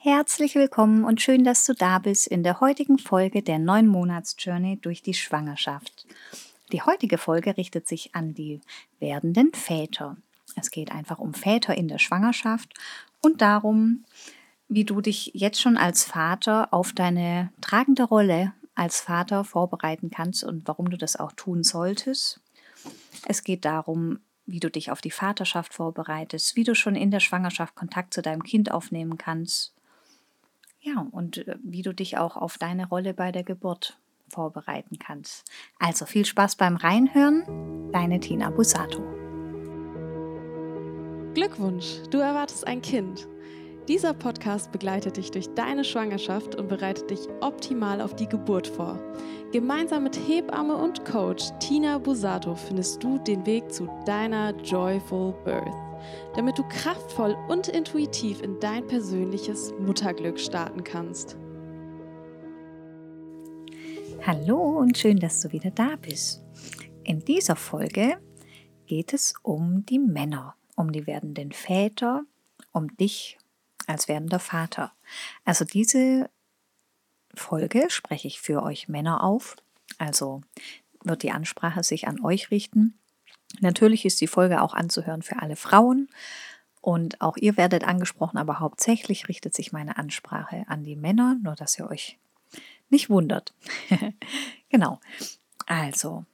Herzlich willkommen und schön, dass du da bist in der heutigen Folge der 9 Monats Journey durch die Schwangerschaft. Die heutige Folge richtet sich an die werdenden Väter. Es geht einfach um Väter in der Schwangerschaft und darum, wie du dich jetzt schon als Vater auf deine tragende Rolle als Vater vorbereiten kannst und warum du das auch tun solltest. Es geht darum, wie du dich auf die Vaterschaft vorbereitest, wie du schon in der Schwangerschaft Kontakt zu deinem Kind aufnehmen kannst ja, und äh, wie du dich auch auf deine Rolle bei der Geburt vorbereiten kannst. Also viel Spaß beim Reinhören, deine Tina Busato. Glückwunsch, du erwartest ein Kind. Dieser Podcast begleitet dich durch deine Schwangerschaft und bereitet dich optimal auf die Geburt vor. Gemeinsam mit Hebamme und Coach Tina Busato findest du den Weg zu deiner Joyful Birth damit du kraftvoll und intuitiv in dein persönliches Mutterglück starten kannst. Hallo und schön, dass du wieder da bist. In dieser Folge geht es um die Männer, um die werdenden Väter, um dich als werdender Vater. Also diese Folge spreche ich für euch Männer auf. Also wird die Ansprache sich an euch richten. Natürlich ist die Folge auch anzuhören für alle Frauen und auch ihr werdet angesprochen, aber hauptsächlich richtet sich meine Ansprache an die Männer, nur dass ihr euch nicht wundert. genau. Also,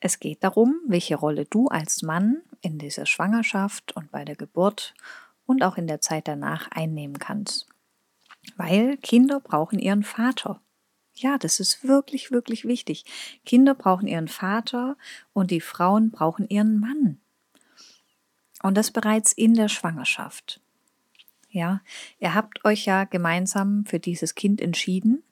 es geht darum, welche Rolle du als Mann in dieser Schwangerschaft und bei der Geburt und auch in der Zeit danach einnehmen kannst. Weil Kinder brauchen ihren Vater. Ja, das ist wirklich, wirklich wichtig. Kinder brauchen ihren Vater und die Frauen brauchen ihren Mann. Und das bereits in der Schwangerschaft. Ja, ihr habt euch ja gemeinsam für dieses Kind entschieden.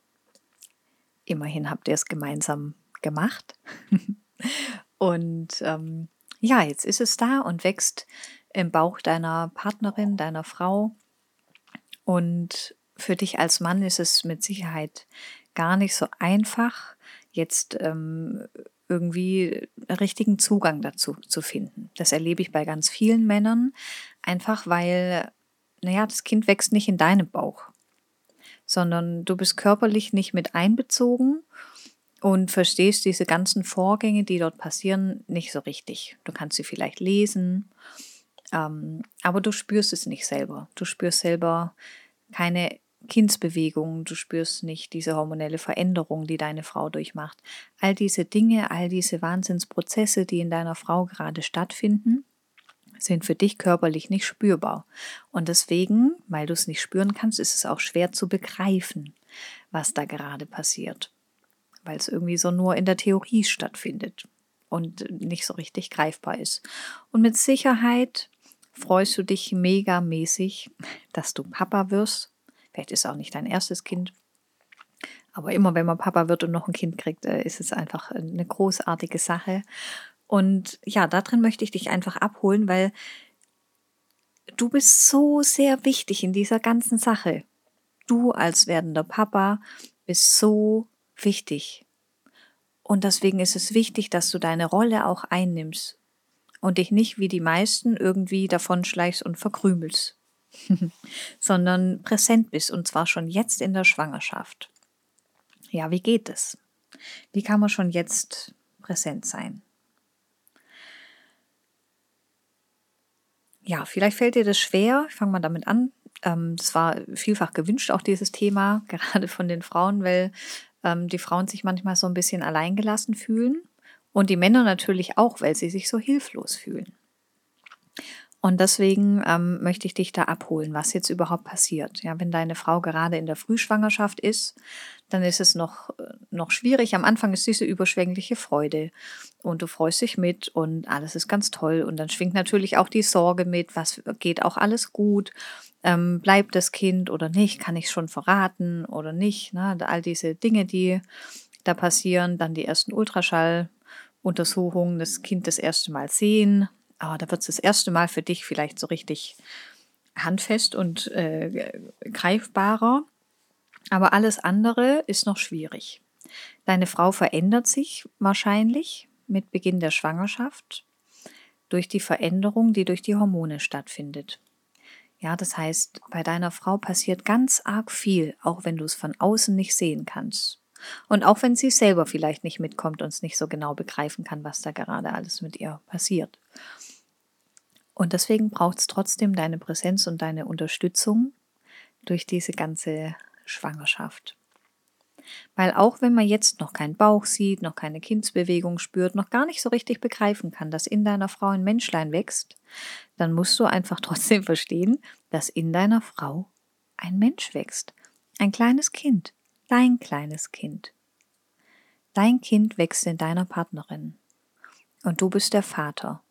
Immerhin habt ihr es gemeinsam gemacht. und ähm, ja, jetzt ist es da und wächst im Bauch deiner Partnerin, deiner Frau. Und für dich als Mann ist es mit Sicherheit gar nicht so einfach, jetzt ähm, irgendwie richtigen Zugang dazu zu finden. Das erlebe ich bei ganz vielen Männern, einfach weil, naja, das Kind wächst nicht in deinem Bauch, sondern du bist körperlich nicht mit einbezogen und verstehst diese ganzen Vorgänge, die dort passieren, nicht so richtig. Du kannst sie vielleicht lesen, ähm, aber du spürst es nicht selber. Du spürst selber keine Kindsbewegung, du spürst nicht diese hormonelle Veränderung, die deine Frau durchmacht. All diese Dinge, all diese Wahnsinnsprozesse, die in deiner Frau gerade stattfinden, sind für dich körperlich nicht spürbar. Und deswegen, weil du es nicht spüren kannst, ist es auch schwer zu begreifen, was da gerade passiert. Weil es irgendwie so nur in der Theorie stattfindet und nicht so richtig greifbar ist. Und mit Sicherheit freust du dich megamäßig, dass du Papa wirst Vielleicht ist es auch nicht dein erstes Kind. Aber immer wenn man Papa wird und noch ein Kind kriegt, äh, ist es einfach eine großartige Sache. Und ja, darin möchte ich dich einfach abholen, weil du bist so sehr wichtig in dieser ganzen Sache. Du als werdender Papa bist so wichtig. Und deswegen ist es wichtig, dass du deine Rolle auch einnimmst und dich nicht wie die meisten irgendwie davon schleichst und verkrümelst. sondern präsent bist und zwar schon jetzt in der Schwangerschaft. Ja, wie geht es? Wie kann man schon jetzt präsent sein? Ja, vielleicht fällt dir das schwer. Ich fange mal damit an. Ähm, das war vielfach gewünscht, auch dieses Thema, gerade von den Frauen, weil ähm, die Frauen sich manchmal so ein bisschen alleingelassen fühlen und die Männer natürlich auch, weil sie sich so hilflos fühlen. Und deswegen ähm, möchte ich dich da abholen, was jetzt überhaupt passiert. Ja, wenn deine Frau gerade in der Frühschwangerschaft ist, dann ist es noch, äh, noch schwierig. Am Anfang ist diese überschwängliche Freude und du freust dich mit und alles ist ganz toll. Und dann schwingt natürlich auch die Sorge mit, was geht auch alles gut? Ähm, bleibt das Kind oder nicht? Kann ich schon verraten oder nicht? Ne? All diese Dinge, die da passieren, dann die ersten Ultraschalluntersuchungen, das Kind das erste Mal sehen, oh, da wird es das erste Mal für dich vielleicht so richtig handfest und äh, greifbarer. Aber alles andere ist noch schwierig. Deine Frau verändert sich wahrscheinlich mit Beginn der Schwangerschaft durch die Veränderung, die durch die Hormone stattfindet. Ja, das heißt, bei deiner Frau passiert ganz arg viel, auch wenn du es von außen nicht sehen kannst. Und auch wenn sie selber vielleicht nicht mitkommt und es nicht so genau begreifen kann, was da gerade alles mit ihr passiert. Und deswegen braucht es trotzdem deine Präsenz und deine Unterstützung durch diese ganze Schwangerschaft. Weil auch wenn man jetzt noch keinen Bauch sieht, noch keine Kindsbewegung spürt, noch gar nicht so richtig begreifen kann, dass in deiner Frau ein Menschlein wächst, dann musst du einfach trotzdem verstehen, dass in deiner Frau ein Mensch wächst. Ein kleines Kind, dein kleines Kind. Dein Kind wächst in deiner Partnerin. Und du bist der Vater.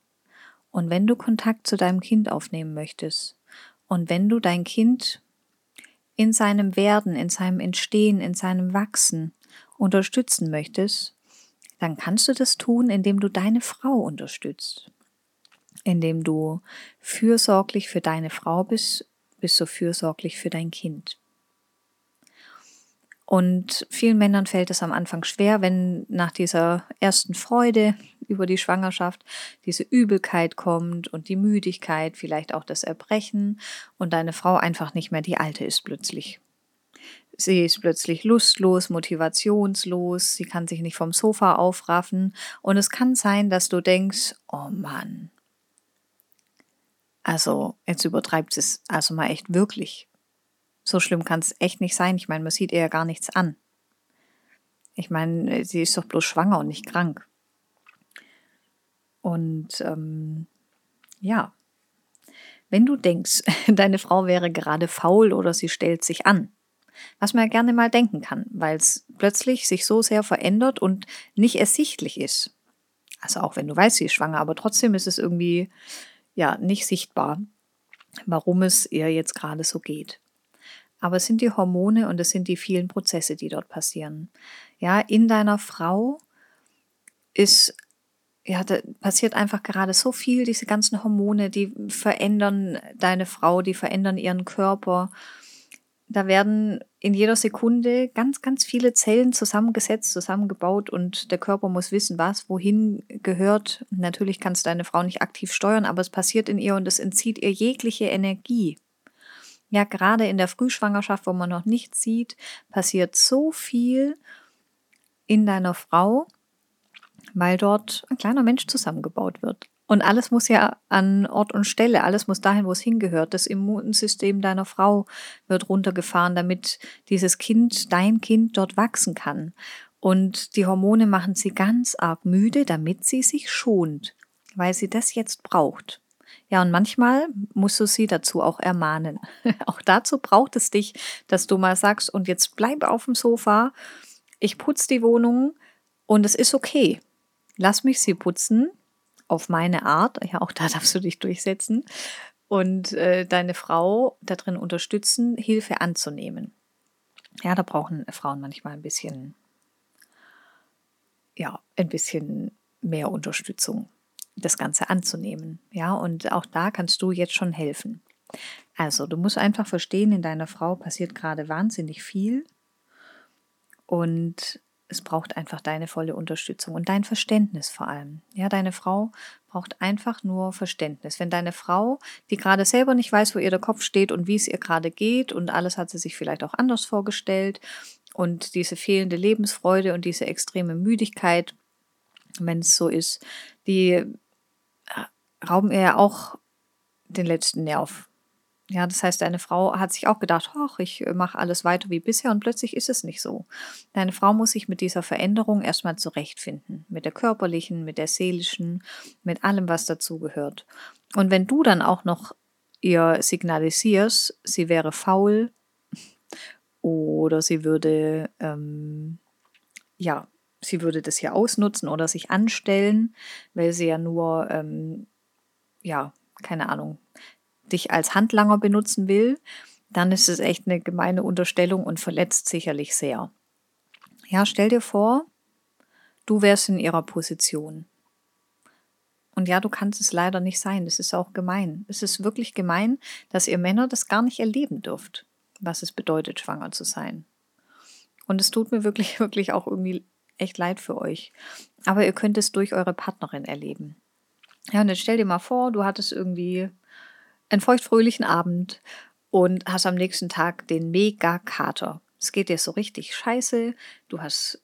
Und wenn du Kontakt zu deinem Kind aufnehmen möchtest und wenn du dein Kind in seinem Werden, in seinem Entstehen, in seinem Wachsen unterstützen möchtest, dann kannst du das tun, indem du deine Frau unterstützt. Indem du fürsorglich für deine Frau bist, bist du fürsorglich für dein Kind. Und vielen Männern fällt es am Anfang schwer, wenn nach dieser ersten Freude über die Schwangerschaft diese Übelkeit kommt und die Müdigkeit, vielleicht auch das Erbrechen und deine Frau einfach nicht mehr die alte ist plötzlich. Sie ist plötzlich lustlos, motivationslos, sie kann sich nicht vom Sofa aufraffen und es kann sein, dass du denkst, oh Mann, also jetzt übertreibt es also mal echt wirklich. So schlimm kann es echt nicht sein. Ich meine, man sieht ihr ja gar nichts an. Ich meine, sie ist doch bloß schwanger und nicht krank. Und ähm, ja, wenn du denkst, deine Frau wäre gerade faul oder sie stellt sich an, was man ja gerne mal denken kann, weil es plötzlich sich so sehr verändert und nicht ersichtlich ist. Also auch wenn du weißt, sie ist schwanger, aber trotzdem ist es irgendwie ja nicht sichtbar, warum es ihr jetzt gerade so geht. Aber es sind die Hormone und es sind die vielen Prozesse, die dort passieren. Ja, in deiner Frau ist ja, da passiert einfach gerade so viel, diese ganzen Hormone, die verändern deine Frau, die verändern ihren Körper. Da werden in jeder Sekunde ganz, ganz viele Zellen zusammengesetzt, zusammengebaut und der Körper muss wissen, was wohin gehört. Natürlich kannst deine Frau nicht aktiv steuern, aber es passiert in ihr und es entzieht ihr jegliche Energie. Ja, gerade in der Frühschwangerschaft, wo man noch nichts sieht, passiert so viel in deiner Frau, weil dort ein kleiner Mensch zusammengebaut wird. Und alles muss ja an Ort und Stelle, alles muss dahin, wo es hingehört. Das Immunsystem deiner Frau wird runtergefahren, damit dieses Kind, dein Kind dort wachsen kann. Und die Hormone machen sie ganz arg müde, damit sie sich schont, weil sie das jetzt braucht. Ja, und manchmal musst du sie dazu auch ermahnen. auch dazu braucht es dich, dass du mal sagst, und jetzt bleib auf dem Sofa, ich putze die Wohnung und es ist okay. Lass mich sie putzen auf meine Art. Ja, auch da darfst du dich durchsetzen. Und äh, deine Frau darin unterstützen, Hilfe anzunehmen. Ja, da brauchen Frauen manchmal ein bisschen, ja, ein bisschen mehr Unterstützung das Ganze anzunehmen. Ja, und auch da kannst du jetzt schon helfen. Also, du musst einfach verstehen, in deiner Frau passiert gerade wahnsinnig viel und es braucht einfach deine volle Unterstützung und dein Verständnis vor allem. Ja, deine Frau braucht einfach nur Verständnis. Wenn deine Frau, die gerade selber nicht weiß, wo ihr der Kopf steht und wie es ihr gerade geht und alles hat sie sich vielleicht auch anders vorgestellt und diese fehlende Lebensfreude und diese extreme Müdigkeit, wenn es so ist, die rauben ihr ja auch den letzten Nerv. Ja, das heißt, deine Frau hat sich auch gedacht, ach, ich äh, mache alles weiter wie bisher und plötzlich ist es nicht so. Deine Frau muss sich mit dieser Veränderung erstmal zurechtfinden. Mit der körperlichen, mit der seelischen, mit allem, was dazugehört. Und wenn du dann auch noch ihr signalisierst, sie wäre faul oder sie würde, ähm, ja, sie würde das hier ausnutzen oder sich anstellen, weil sie ja nur ähm, ja, keine Ahnung, dich als Handlanger benutzen will, dann ist es echt eine gemeine Unterstellung und verletzt sicherlich sehr. Ja, stell dir vor, du wärst in ihrer Position. Und ja, du kannst es leider nicht sein. Das ist auch gemein. Es ist wirklich gemein, dass ihr Männer das gar nicht erleben dürft, was es bedeutet, schwanger zu sein. Und es tut mir wirklich, wirklich auch irgendwie echt leid für euch. Aber ihr könnt es durch eure Partnerin erleben. Ja, und jetzt stell dir mal vor, du hattest irgendwie einen feuchtfröhlichen Abend und hast am nächsten Tag den Mega-Kater. Es geht dir so richtig scheiße, du hast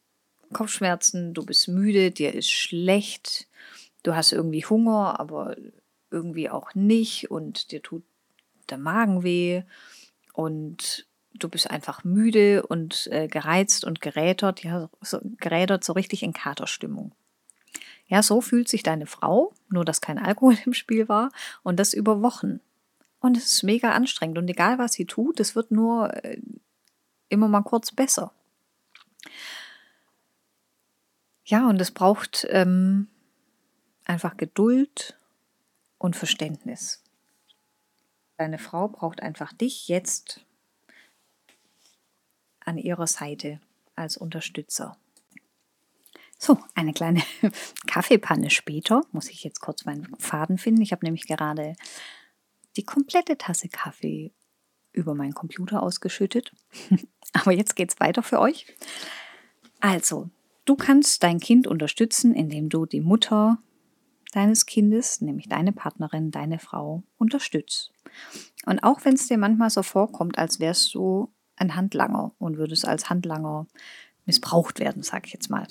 Kopfschmerzen, du bist müde, dir ist schlecht, du hast irgendwie Hunger, aber irgendwie auch nicht und dir tut der Magen weh und du bist einfach müde und äh, gereizt und gerädert, ja, so, gerädert, so richtig in Katerstimmung. Ja, so fühlt sich deine Frau, nur dass kein Alkohol im Spiel war und das über Wochen. Und es ist mega anstrengend und egal was sie tut, es wird nur äh, immer mal kurz besser. Ja, und es braucht ähm, einfach Geduld und Verständnis. Deine Frau braucht einfach dich jetzt an ihrer Seite als Unterstützer. So, eine kleine Kaffeepanne später muss ich jetzt kurz meinen Faden finden. Ich habe nämlich gerade die komplette Tasse Kaffee über meinen Computer ausgeschüttet. Aber jetzt geht es weiter für euch. Also, du kannst dein Kind unterstützen, indem du die Mutter deines Kindes, nämlich deine Partnerin, deine Frau, unterstützt. Und auch wenn es dir manchmal so vorkommt, als wärst du ein Handlanger und würdest als Handlanger missbraucht werden, sag ich jetzt mal,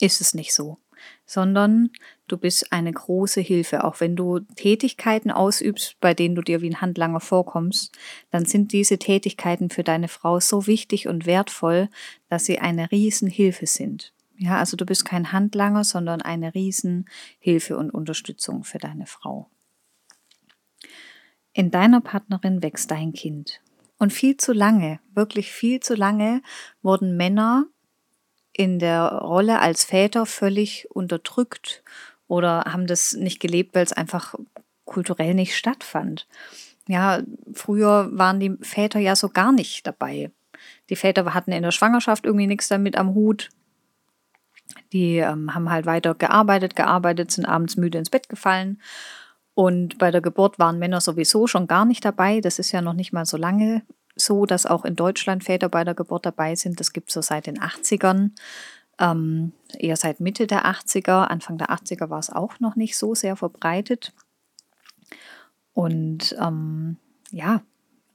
ist es nicht so sondern du bist eine große Hilfe. Auch wenn du Tätigkeiten ausübst, bei denen du dir wie ein Handlanger vorkommst, dann sind diese Tätigkeiten für deine Frau so wichtig und wertvoll, dass sie eine Riesenhilfe sind. Ja, also du bist kein Handlanger, sondern eine Riesenhilfe und Unterstützung für deine Frau. In deiner Partnerin wächst dein Kind. Und viel zu lange, wirklich viel zu lange wurden Männer in der Rolle als Väter völlig unterdrückt oder haben das nicht gelebt, weil es einfach kulturell nicht stattfand. Ja, früher waren die Väter ja so gar nicht dabei. Die Väter hatten in der Schwangerschaft irgendwie nichts damit am Hut. Die ähm, haben halt weiter gearbeitet, gearbeitet, sind abends müde ins Bett gefallen. Und bei der Geburt waren Männer sowieso schon gar nicht dabei. Das ist ja noch nicht mal so lange so, dass auch in Deutschland Väter bei der Geburt dabei sind. Das gibt es so seit den 80ern. Ähm, eher seit Mitte der 80er. Anfang der 80er war es auch noch nicht so sehr verbreitet. Und ähm, ja,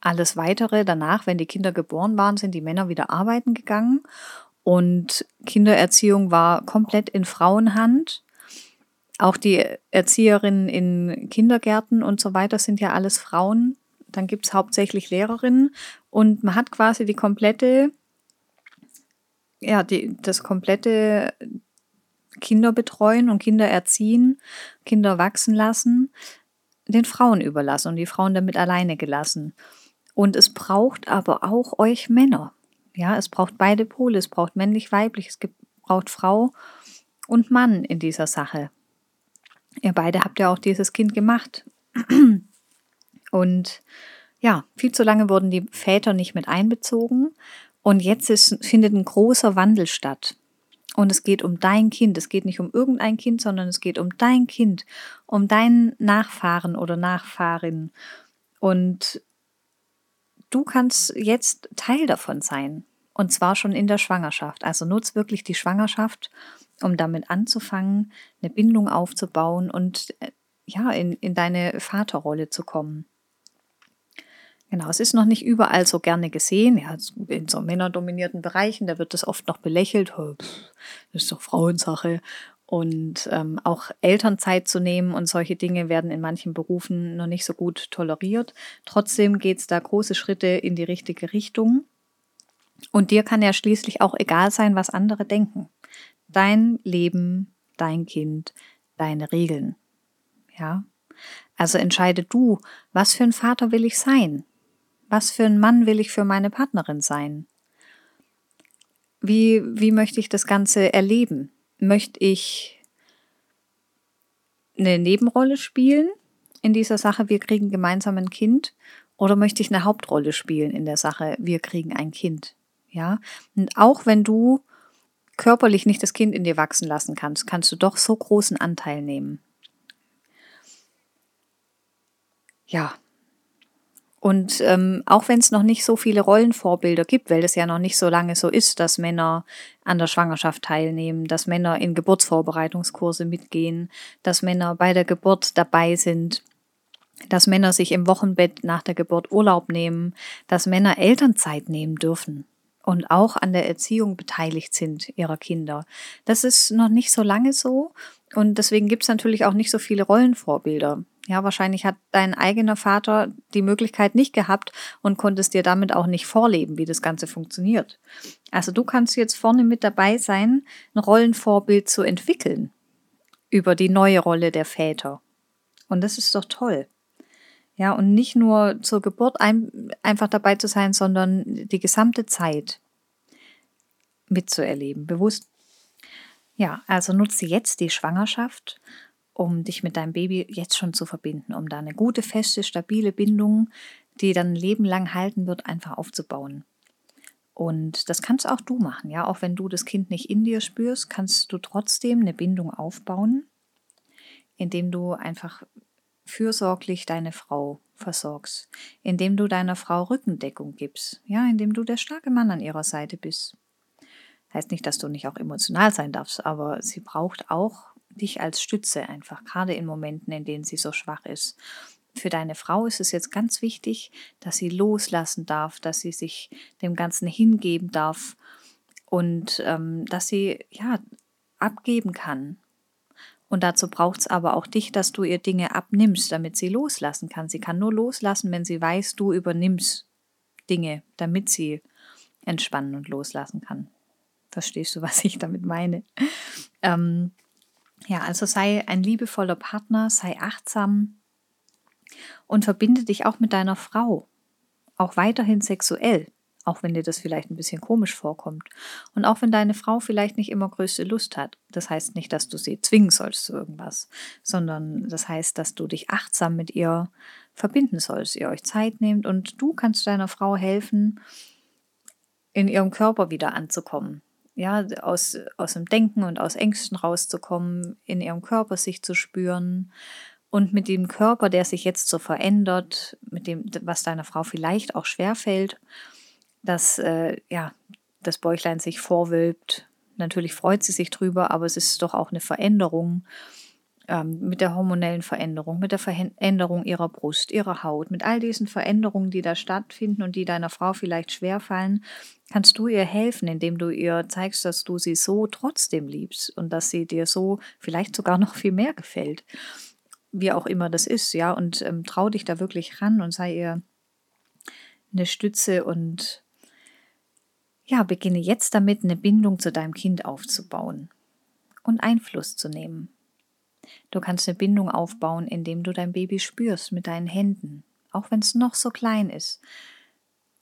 alles weitere danach, wenn die Kinder geboren waren, sind die Männer wieder arbeiten gegangen und Kindererziehung war komplett in Frauenhand. Auch die Erzieherinnen in Kindergärten und so weiter sind ja alles Frauen. Dann gibt es hauptsächlich Lehrerinnen und man hat quasi die komplette, ja, die, das komplette Kinder betreuen und Kinder erziehen, Kinder wachsen lassen, den Frauen überlassen und die Frauen damit alleine gelassen. Und es braucht aber auch euch Männer. Ja, es braucht beide Pole, es braucht männlich-weiblich, es braucht Frau und Mann in dieser Sache. Ihr beide habt ja auch dieses Kind gemacht. Und ja, viel zu lange wurden die Väter nicht mit einbezogen. Und jetzt ist, findet ein großer Wandel statt. Und es geht um dein Kind. Es geht nicht um irgendein Kind, sondern es geht um dein Kind, um deinen Nachfahren oder Nachfahrin. Und du kannst jetzt Teil davon sein. Und zwar schon in der Schwangerschaft. Also nutz wirklich die Schwangerschaft, um damit anzufangen, eine Bindung aufzubauen und äh, ja, in, in deine Vaterrolle zu kommen. Genau, es ist noch nicht überall so gerne gesehen. Ja, in so männerdominierten Bereichen, da wird das oft noch belächelt. Oh, das ist doch Frauensache. Und ähm, auch Elternzeit zu nehmen und solche Dinge werden in manchen Berufen noch nicht so gut toleriert. Trotzdem geht es da große Schritte in die richtige Richtung. Und dir kann ja schließlich auch egal sein, was andere denken. Dein Leben, dein Kind, deine Regeln. Ja. Also entscheide du, was für ein Vater will ich sein? Was für ein Mann will ich für meine Partnerin sein? Wie, wie möchte ich das Ganze erleben? Möchte ich eine Nebenrolle spielen in dieser Sache, wir kriegen gemeinsam ein Kind? Oder möchte ich eine Hauptrolle spielen in der Sache, wir kriegen ein Kind? Ja, und auch wenn du körperlich nicht das Kind in dir wachsen lassen kannst, kannst du doch so großen Anteil nehmen. Ja. Und ähm, auch wenn es noch nicht so viele Rollenvorbilder gibt, weil es ja noch nicht so lange so ist, dass Männer an der Schwangerschaft teilnehmen, dass Männer in Geburtsvorbereitungskurse mitgehen, dass Männer bei der Geburt dabei sind, dass Männer sich im Wochenbett nach der Geburt Urlaub nehmen, dass Männer Elternzeit nehmen dürfen und auch an der Erziehung beteiligt sind ihrer Kinder. Das ist noch nicht so lange so und deswegen gibt es natürlich auch nicht so viele Rollenvorbilder. Ja, wahrscheinlich hat dein eigener Vater die Möglichkeit nicht gehabt und konntest dir damit auch nicht vorleben, wie das Ganze funktioniert. Also du kannst jetzt vorne mit dabei sein, ein Rollenvorbild zu entwickeln über die neue Rolle der Väter. Und das ist doch toll. Ja, und nicht nur zur Geburt ein, einfach dabei zu sein, sondern die gesamte Zeit mitzuerleben, bewusst. Ja, also nutze jetzt die Schwangerschaft, um dich mit deinem Baby jetzt schon zu verbinden, um da eine gute, feste, stabile Bindung, die dann ein Leben lang halten wird, einfach aufzubauen. Und das kannst auch du machen, ja. Auch wenn du das Kind nicht in dir spürst, kannst du trotzdem eine Bindung aufbauen, indem du einfach fürsorglich deine Frau versorgst, indem du deiner Frau Rückendeckung gibst, ja, indem du der starke Mann an ihrer Seite bist. Heißt nicht, dass du nicht auch emotional sein darfst, aber sie braucht auch dich als Stütze einfach, gerade in Momenten, in denen sie so schwach ist. Für deine Frau ist es jetzt ganz wichtig, dass sie loslassen darf, dass sie sich dem Ganzen hingeben darf und ähm, dass sie ja abgeben kann, und dazu braucht es aber auch dich, dass du ihr Dinge abnimmst, damit sie loslassen kann. Sie kann nur loslassen, wenn sie weiß, du übernimmst Dinge, damit sie entspannen und loslassen kann. Verstehst du, was ich damit meine? Ähm, ja, also sei ein liebevoller Partner, sei achtsam und verbinde dich auch mit deiner Frau, auch weiterhin sexuell auch wenn dir das vielleicht ein bisschen komisch vorkommt. Und auch wenn deine Frau vielleicht nicht immer größte Lust hat. Das heißt nicht, dass du sie zwingen sollst zu irgendwas, sondern das heißt, dass du dich achtsam mit ihr verbinden sollst, ihr euch Zeit nehmt und du kannst deiner Frau helfen, in ihrem Körper wieder anzukommen. Ja, aus, aus dem Denken und aus Ängsten rauszukommen, in ihrem Körper sich zu spüren und mit dem Körper, der sich jetzt so verändert, mit dem, was deiner Frau vielleicht auch schwerfällt, dass äh, ja, das Bäuchlein sich vorwölbt. Natürlich freut sie sich drüber, aber es ist doch auch eine Veränderung ähm, mit der hormonellen Veränderung, mit der Veränderung ihrer Brust, ihrer Haut, mit all diesen Veränderungen, die da stattfinden und die deiner Frau vielleicht schwerfallen, kannst du ihr helfen, indem du ihr zeigst, dass du sie so trotzdem liebst und dass sie dir so vielleicht sogar noch viel mehr gefällt. Wie auch immer das ist, ja, und ähm, trau dich da wirklich ran und sei ihr eine Stütze und ja, beginne jetzt damit, eine Bindung zu deinem Kind aufzubauen und Einfluss zu nehmen. Du kannst eine Bindung aufbauen, indem du dein Baby spürst mit deinen Händen, auch wenn es noch so klein ist.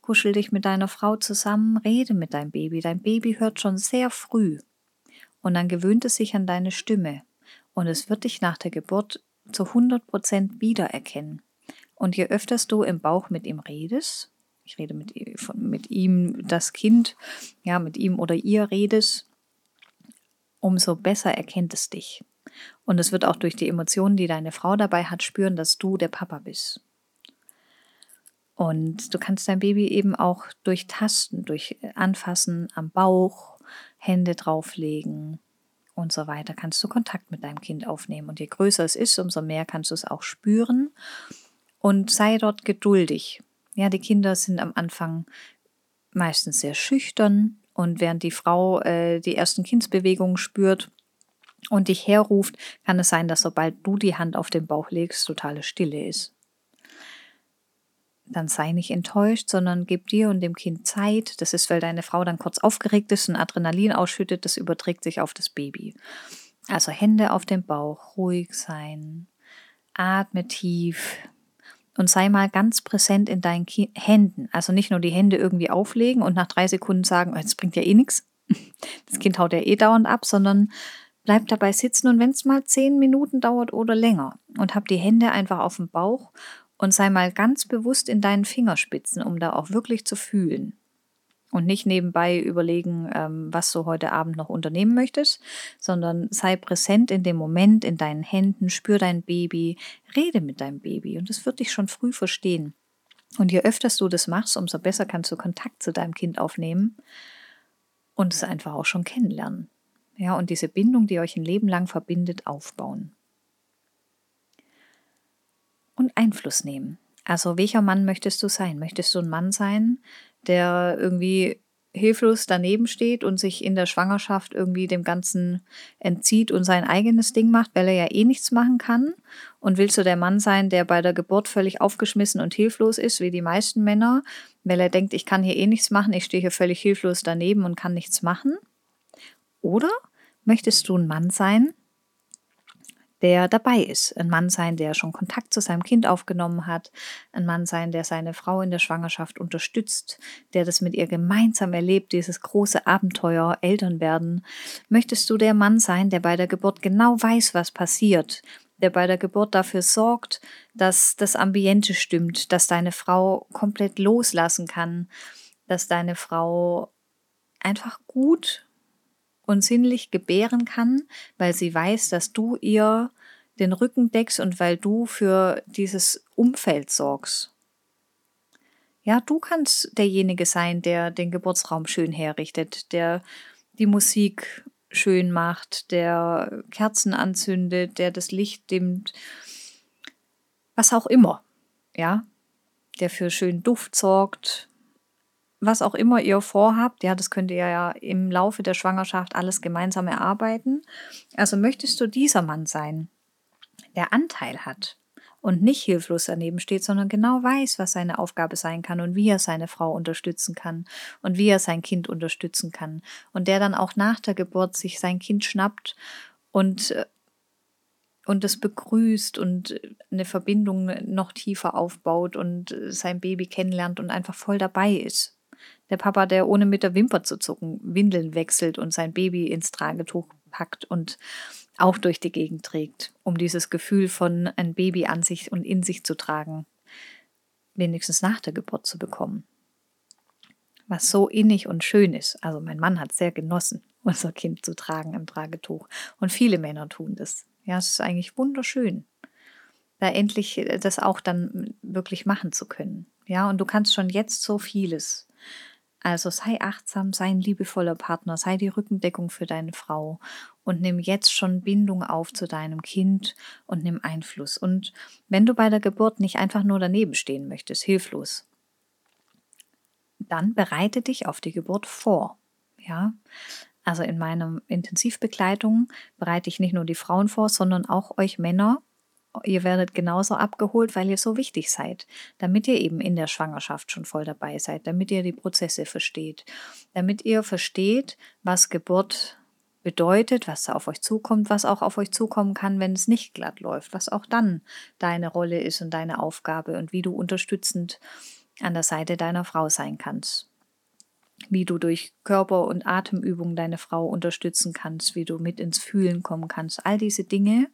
Kuschel dich mit deiner Frau zusammen, rede mit deinem Baby. Dein Baby hört schon sehr früh und dann gewöhnt es sich an deine Stimme und es wird dich nach der Geburt zu 100 Prozent wiedererkennen. Und je öfter du im Bauch mit ihm redest, ich rede mit, mit ihm, das Kind, ja, mit ihm oder ihr redest, umso besser erkennt es dich. Und es wird auch durch die Emotionen, die deine Frau dabei hat, spüren, dass du der Papa bist. Und du kannst dein Baby eben auch durch Tasten, durch Anfassen am Bauch, Hände drauflegen und so weiter, kannst du Kontakt mit deinem Kind aufnehmen. Und je größer es ist, umso mehr kannst du es auch spüren. Und sei dort geduldig. Ja, die Kinder sind am Anfang meistens sehr schüchtern und während die Frau äh, die ersten Kindsbewegungen spürt und dich herruft, kann es sein, dass sobald du die Hand auf den Bauch legst, totale Stille ist. Dann sei nicht enttäuscht, sondern gib dir und dem Kind Zeit. Das ist, weil deine Frau dann kurz aufgeregt ist und Adrenalin ausschüttet, das überträgt sich auf das Baby. Also Hände auf den Bauch, ruhig sein, atme tief, und sei mal ganz präsent in deinen Ki Händen. Also nicht nur die Hände irgendwie auflegen und nach drei Sekunden sagen, oh, das bringt ja eh nichts. Das Kind haut ja eh dauernd ab, sondern bleib dabei sitzen und wenn es mal zehn Minuten dauert oder länger und hab die Hände einfach auf dem Bauch und sei mal ganz bewusst in deinen Fingerspitzen, um da auch wirklich zu fühlen und nicht nebenbei überlegen, ähm, was du heute Abend noch unternehmen möchtest, sondern sei präsent in dem Moment, in deinen Händen, spür dein Baby, rede mit deinem Baby und es wird dich schon früh verstehen. Und je öfter du das machst, umso besser kannst du Kontakt zu deinem Kind aufnehmen und es einfach auch schon kennenlernen. Ja, und diese Bindung, die euch ein Leben lang verbindet, aufbauen. und Einfluss nehmen. Also welcher Mann möchtest du sein? Möchtest du ein Mann sein, der irgendwie hilflos daneben steht und sich in der Schwangerschaft irgendwie dem Ganzen entzieht und sein eigenes Ding macht, weil er ja eh nichts machen kann? Und willst du der Mann sein, der bei der Geburt völlig aufgeschmissen und hilflos ist, wie die meisten Männer, weil er denkt, ich kann hier eh nichts machen, ich stehe hier völlig hilflos daneben und kann nichts machen? Oder möchtest du ein Mann sein, der dabei ist. Ein Mann sein, der schon Kontakt zu seinem Kind aufgenommen hat. Ein Mann sein, der seine Frau in der Schwangerschaft unterstützt, der das mit ihr gemeinsam erlebt, dieses große Abenteuer Eltern werden. Möchtest du der Mann sein, der bei der Geburt genau weiß, was passiert, der bei der Geburt dafür sorgt, dass das Ambiente stimmt, dass deine Frau komplett loslassen kann, dass deine Frau einfach gut und sinnlich gebären kann, weil sie weiß, dass du ihr den Rücken deckst und weil du für dieses Umfeld sorgst. Ja, du kannst derjenige sein, der den Geburtsraum schön herrichtet, der die Musik schön macht, der Kerzen anzündet, der das Licht dimmt, was auch immer. Ja, der für schönen Duft sorgt, was auch immer ihr vorhabt, ja, das könnt ihr ja im Laufe der Schwangerschaft alles gemeinsam erarbeiten. Also möchtest du dieser Mann sein, der Anteil hat und nicht hilflos daneben steht, sondern genau weiß, was seine Aufgabe sein kann und wie er seine Frau unterstützen kann und wie er sein Kind unterstützen kann und der dann auch nach der Geburt sich sein Kind schnappt und und es begrüßt und eine Verbindung noch tiefer aufbaut und sein Baby kennenlernt und einfach voll dabei ist. Der Papa, der ohne mit der Wimper zu zucken Windeln wechselt und sein Baby ins Tragetuch packt und auch durch die Gegend trägt, um dieses Gefühl von ein Baby an sich und in sich zu tragen, wenigstens nach der Geburt zu bekommen. Was so innig und schön ist. Also mein Mann hat sehr genossen, unser Kind zu tragen im Tragetuch. Und viele Männer tun das. Ja, es ist eigentlich wunderschön, da endlich das auch dann wirklich machen zu können. Ja, und du kannst schon jetzt so vieles. Also sei achtsam, sei ein liebevoller Partner, sei die Rückendeckung für deine Frau und nimm jetzt schon Bindung auf zu deinem Kind und nimm Einfluss. Und wenn du bei der Geburt nicht einfach nur daneben stehen möchtest, hilflos, dann bereite dich auf die Geburt vor. Ja, also in meiner Intensivbegleitung bereite ich nicht nur die Frauen vor, sondern auch euch Männer ihr werdet genauso abgeholt, weil ihr so wichtig seid, damit ihr eben in der Schwangerschaft schon voll dabei seid, damit ihr die Prozesse versteht, damit ihr versteht, was Geburt bedeutet, was da auf euch zukommt, was auch auf euch zukommen kann, wenn es nicht glatt läuft, was auch dann deine Rolle ist und deine Aufgabe und wie du unterstützend an der Seite deiner Frau sein kannst. Wie du durch Körper- und Atemübungen deine Frau unterstützen kannst, wie du mit ins Fühlen kommen kannst. All diese Dinge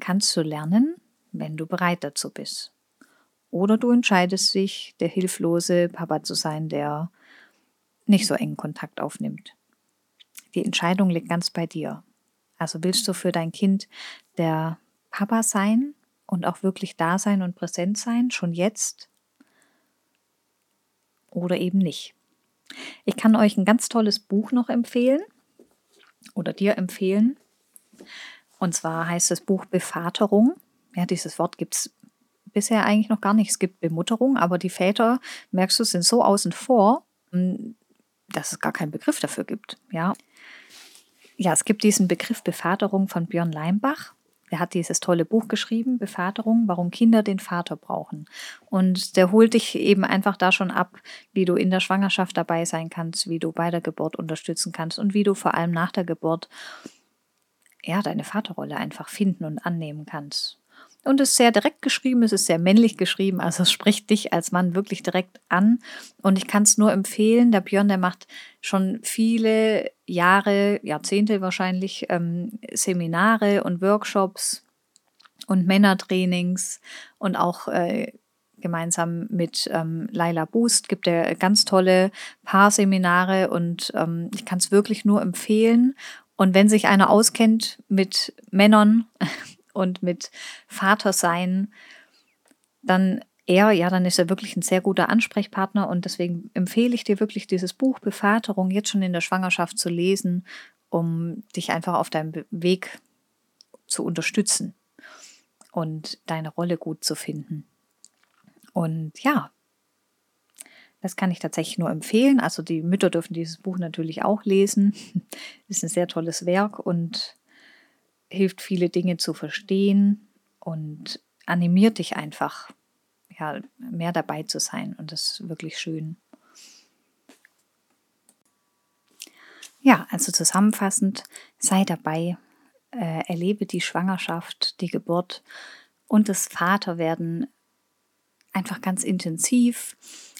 kannst du lernen, wenn du bereit dazu bist. Oder du entscheidest dich, der hilflose Papa zu sein, der nicht so engen Kontakt aufnimmt. Die Entscheidung liegt ganz bei dir. Also willst du für dein Kind der Papa sein und auch wirklich da sein und präsent sein, schon jetzt? Oder eben nicht. Ich kann euch ein ganz tolles Buch noch empfehlen oder dir empfehlen. Und zwar heißt das Buch Bevaterung. Ja, dieses Wort gibt es bisher eigentlich noch gar nicht. Es gibt Bemutterung, aber die Väter, merkst du, sind so außen vor, hm, dass es gar keinen Begriff dafür gibt. Ja, ja es gibt diesen Begriff Bevaterung von Björn Leimbach. Der hat dieses tolle Buch geschrieben, Bevaterung, warum Kinder den Vater brauchen. Und der holt dich eben einfach da schon ab, wie du in der Schwangerschaft dabei sein kannst, wie du bei der Geburt unterstützen kannst und wie du vor allem nach der Geburt ja, deine Vaterrolle einfach finden und annehmen kannst. Und es ist sehr direkt geschrieben, es ist sehr männlich geschrieben, also es spricht dich als Mann wirklich direkt an. Und ich kann es nur empfehlen, der Björn, der macht schon viele Jahre, Jahrzehnte wahrscheinlich, ähm, Seminare und Workshops und Männertrainings und auch äh, gemeinsam mit ähm, Laila Boost gibt er ganz tolle Paarseminare und ähm, ich kann es wirklich nur empfehlen. Und wenn sich einer auskennt mit Männern und mit Vatersein, dann er, ja, dann ist er wirklich ein sehr guter Ansprechpartner und deswegen empfehle ich dir wirklich dieses Buch Bevaterung jetzt schon in der Schwangerschaft zu lesen, um dich einfach auf deinem Weg zu unterstützen. und deine Rolle gut zu finden. Und ja, das kann ich tatsächlich nur empfehlen. Also die Mütter dürfen dieses Buch natürlich auch lesen. Ist ein sehr tolles Werk und hilft viele Dinge zu verstehen und animiert dich einfach, ja, mehr dabei zu sein. Und das ist wirklich schön. Ja, also zusammenfassend, sei dabei, äh, erlebe die Schwangerschaft, die Geburt und das Vaterwerden einfach ganz intensiv,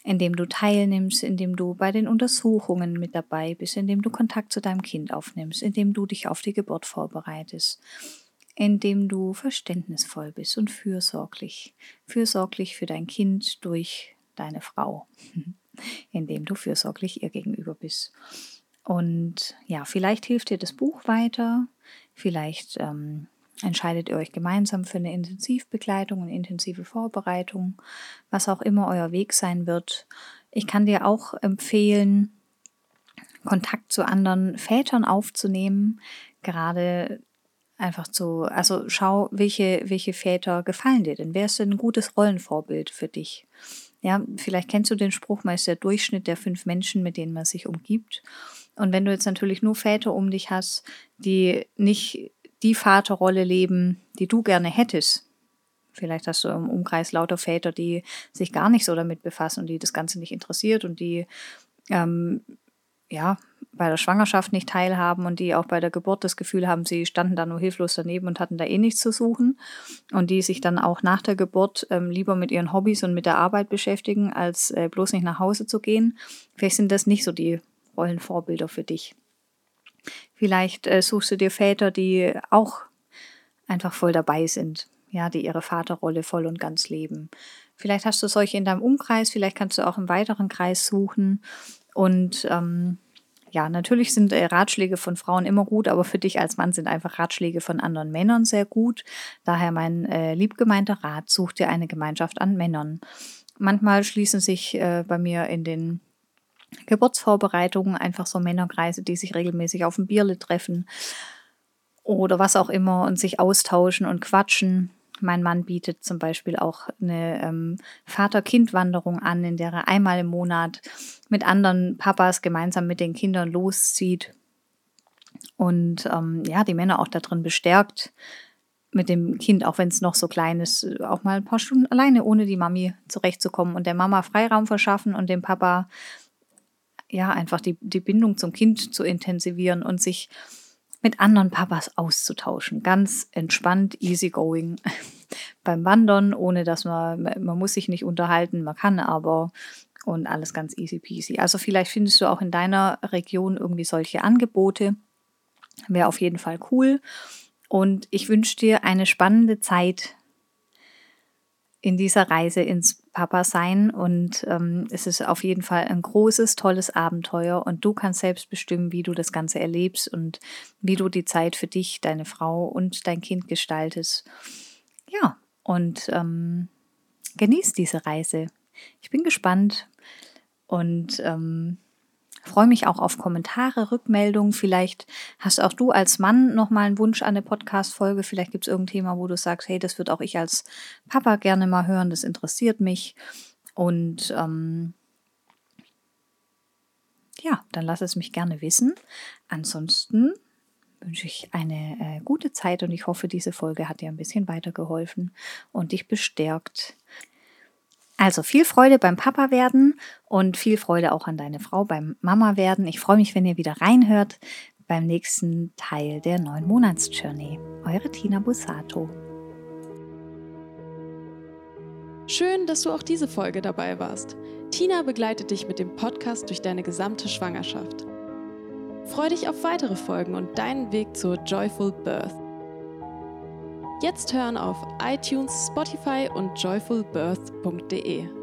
indem du teilnimmst, indem du bei den Untersuchungen mit dabei bist, indem du Kontakt zu deinem Kind aufnimmst, indem du dich auf die Geburt vorbereitest, indem du verständnisvoll bist und fürsorglich, fürsorglich für dein Kind durch deine Frau, indem du fürsorglich ihr gegenüber bist. Und ja, vielleicht hilft dir das Buch weiter, vielleicht ähm, entscheidet ihr euch gemeinsam für eine Intensivbegleitung, eine intensive Vorbereitung, was auch immer euer Weg sein wird. Ich kann dir auch empfehlen, Kontakt zu anderen Vätern aufzunehmen, gerade einfach zu, also schau, welche, welche Väter gefallen dir denn? Wer ist denn ein gutes Rollenvorbild für dich? Ja, vielleicht kennst du den Spruch, man ist der Durchschnitt der fünf Menschen, mit denen man sich umgibt. Und wenn du jetzt natürlich nur Väter um dich hast, die nicht die Vaterrolle leben, die du gerne hättest, vielleicht hast du im Umkreis lauter Väter, die sich gar nicht so damit befassen und die das Ganze nicht interessiert und die ähm, ja bei der Schwangerschaft nicht teilhaben und die auch bei der Geburt das Gefühl haben, sie standen da nur hilflos daneben und hatten da eh nichts zu suchen und die sich dann auch nach der Geburt ähm, lieber mit ihren Hobbys und mit der Arbeit beschäftigen, als äh, bloß nicht nach Hause zu gehen. Vielleicht sind das nicht so die Rollenvorbilder für dich. Vielleicht äh, suchst du dir Väter, die auch einfach voll dabei sind, ja, die ihre Vaterrolle voll und ganz leben. Vielleicht hast du solche in deinem Umkreis, vielleicht kannst du auch im weiteren Kreis suchen. Und ähm, ja, natürlich sind äh, Ratschläge von Frauen immer gut, aber für dich als Mann sind einfach Ratschläge von anderen Männern sehr gut. Daher mein äh, liebgemeinter Rat, such dir eine Gemeinschaft an Männern. Manchmal schließen sich äh, bei mir in den Geburtsvorbereitungen, einfach so Männerkreise, die sich regelmäßig auf dem Bierle treffen oder was auch immer und sich austauschen und quatschen. Mein Mann bietet zum Beispiel auch eine ähm, Vater-Kind-Wanderung an, in der er einmal im Monat mit anderen Papas gemeinsam mit den Kindern loszieht und ähm, ja, die Männer auch darin bestärkt, mit dem Kind, auch wenn es noch so klein ist, auch mal ein paar Stunden alleine ohne die Mami zurechtzukommen und der Mama Freiraum verschaffen und dem Papa ja, einfach die, die Bindung zum Kind zu intensivieren und sich mit anderen Papas auszutauschen. Ganz entspannt, easygoing beim Wandern, ohne dass man, man muss sich nicht unterhalten, man kann aber und alles ganz easy peasy. Also vielleicht findest du auch in deiner Region irgendwie solche Angebote. Wäre auf jeden Fall cool. Und ich wünsche dir eine spannende Zeit in dieser Reise ins Papa sein und ähm, es ist auf jeden Fall ein großes, tolles Abenteuer und du kannst selbst bestimmen, wie du das Ganze erlebst und wie du die Zeit für dich, deine Frau und dein Kind gestaltest. Ja, und ähm, genieß diese Reise. Ich bin gespannt und ähm, freue mich auch auf Kommentare, Rückmeldungen. Vielleicht hast auch du als Mann nochmal einen Wunsch an eine Podcast-Folge. Vielleicht gibt es irgendein Thema, wo du sagst, hey, das würde auch ich als Papa gerne mal hören, das interessiert mich. Und ähm, ja, dann lass es mich gerne wissen. Ansonsten wünsche ich eine äh, gute Zeit und ich hoffe, diese Folge hat dir ein bisschen weitergeholfen und dich bestärkt. Also viel Freude beim Papa werden und viel Freude auch an deine Frau beim Mama werden. Ich freue mich, wenn ihr wieder reinhört beim nächsten Teil der neun Monats Journey. Eure Tina Bussato. Schön, dass du auch diese Folge dabei warst. Tina begleitet dich mit dem Podcast durch deine gesamte Schwangerschaft. Freue dich auf weitere Folgen und deinen Weg zur Joyful Birth. Jetzt hören auf iTunes, Spotify und joyfulbirth.de.